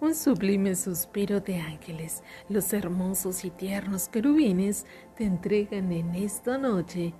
un sublime suspiro de ángeles, los hermosos y tiernos querubines te entregan en esta noche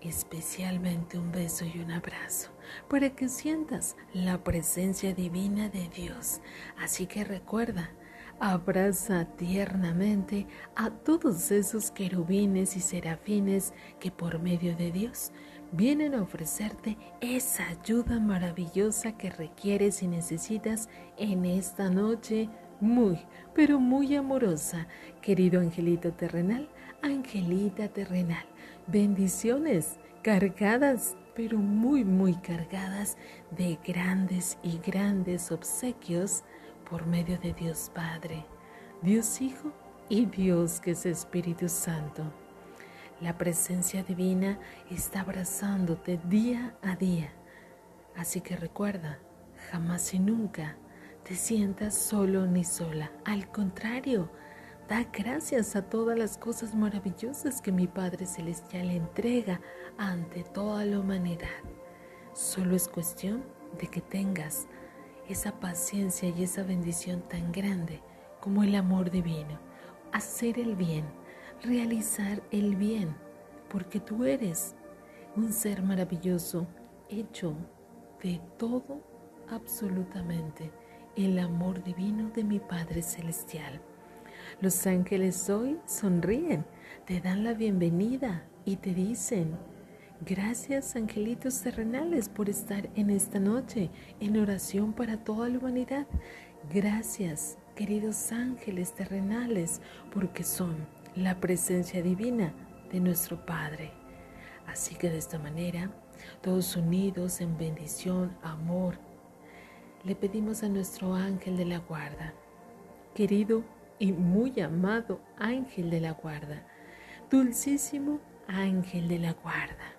especialmente un beso y un abrazo para que sientas la presencia divina de Dios. Así que recuerda, abraza tiernamente a todos esos querubines y serafines que por medio de Dios vienen a ofrecerte esa ayuda maravillosa que requieres y necesitas en esta noche muy, pero muy amorosa. Querido angelito terrenal, angelita terrenal, bendiciones cargadas, pero muy, muy cargadas de grandes y grandes obsequios por medio de Dios Padre, Dios Hijo y Dios que es Espíritu Santo. La presencia divina está abrazándote día a día. Así que recuerda, jamás y nunca te sientas solo ni sola. Al contrario, da gracias a todas las cosas maravillosas que mi Padre Celestial entrega ante toda la humanidad. Solo es cuestión de que tengas esa paciencia y esa bendición tan grande como el amor divino. Hacer el bien realizar el bien, porque tú eres un ser maravilloso hecho de todo, absolutamente, el amor divino de mi Padre Celestial. Los ángeles hoy sonríen, te dan la bienvenida y te dicen, gracias angelitos terrenales por estar en esta noche en oración para toda la humanidad. Gracias, queridos ángeles terrenales, porque son la presencia divina de nuestro Padre. Así que de esta manera, todos unidos en bendición, amor, le pedimos a nuestro ángel de la guarda, querido y muy amado ángel de la guarda, dulcísimo ángel de la guarda,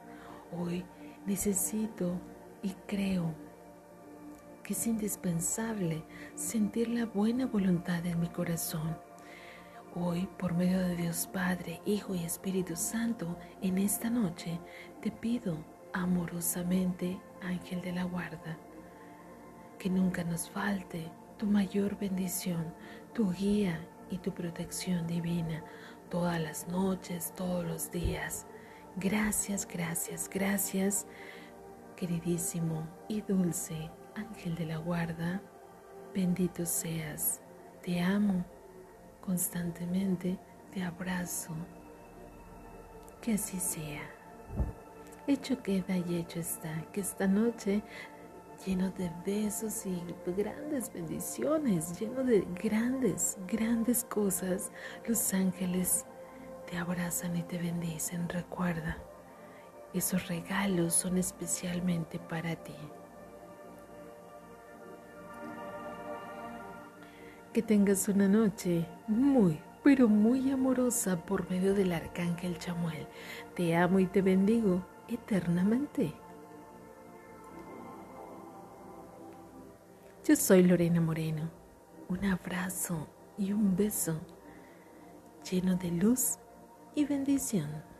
hoy necesito y creo que es indispensable sentir la buena voluntad en mi corazón Hoy, por medio de Dios Padre, Hijo y Espíritu Santo, en esta noche te pido amorosamente, Ángel de la Guarda, que nunca nos falte tu mayor bendición, tu guía y tu protección divina todas las noches, todos los días. Gracias, gracias, gracias, queridísimo y dulce Ángel de la Guarda. Bendito seas. Te amo constantemente te abrazo. Que así sea. Hecho queda y hecho está, que esta noche lleno de besos y grandes bendiciones, lleno de grandes, grandes cosas, los ángeles te abrazan y te bendicen. Recuerda, esos regalos son especialmente para ti. Que tengas una noche muy, pero muy amorosa por medio del arcángel Chamuel. Te amo y te bendigo eternamente. Yo soy Lorena Moreno. Un abrazo y un beso lleno de luz y bendición.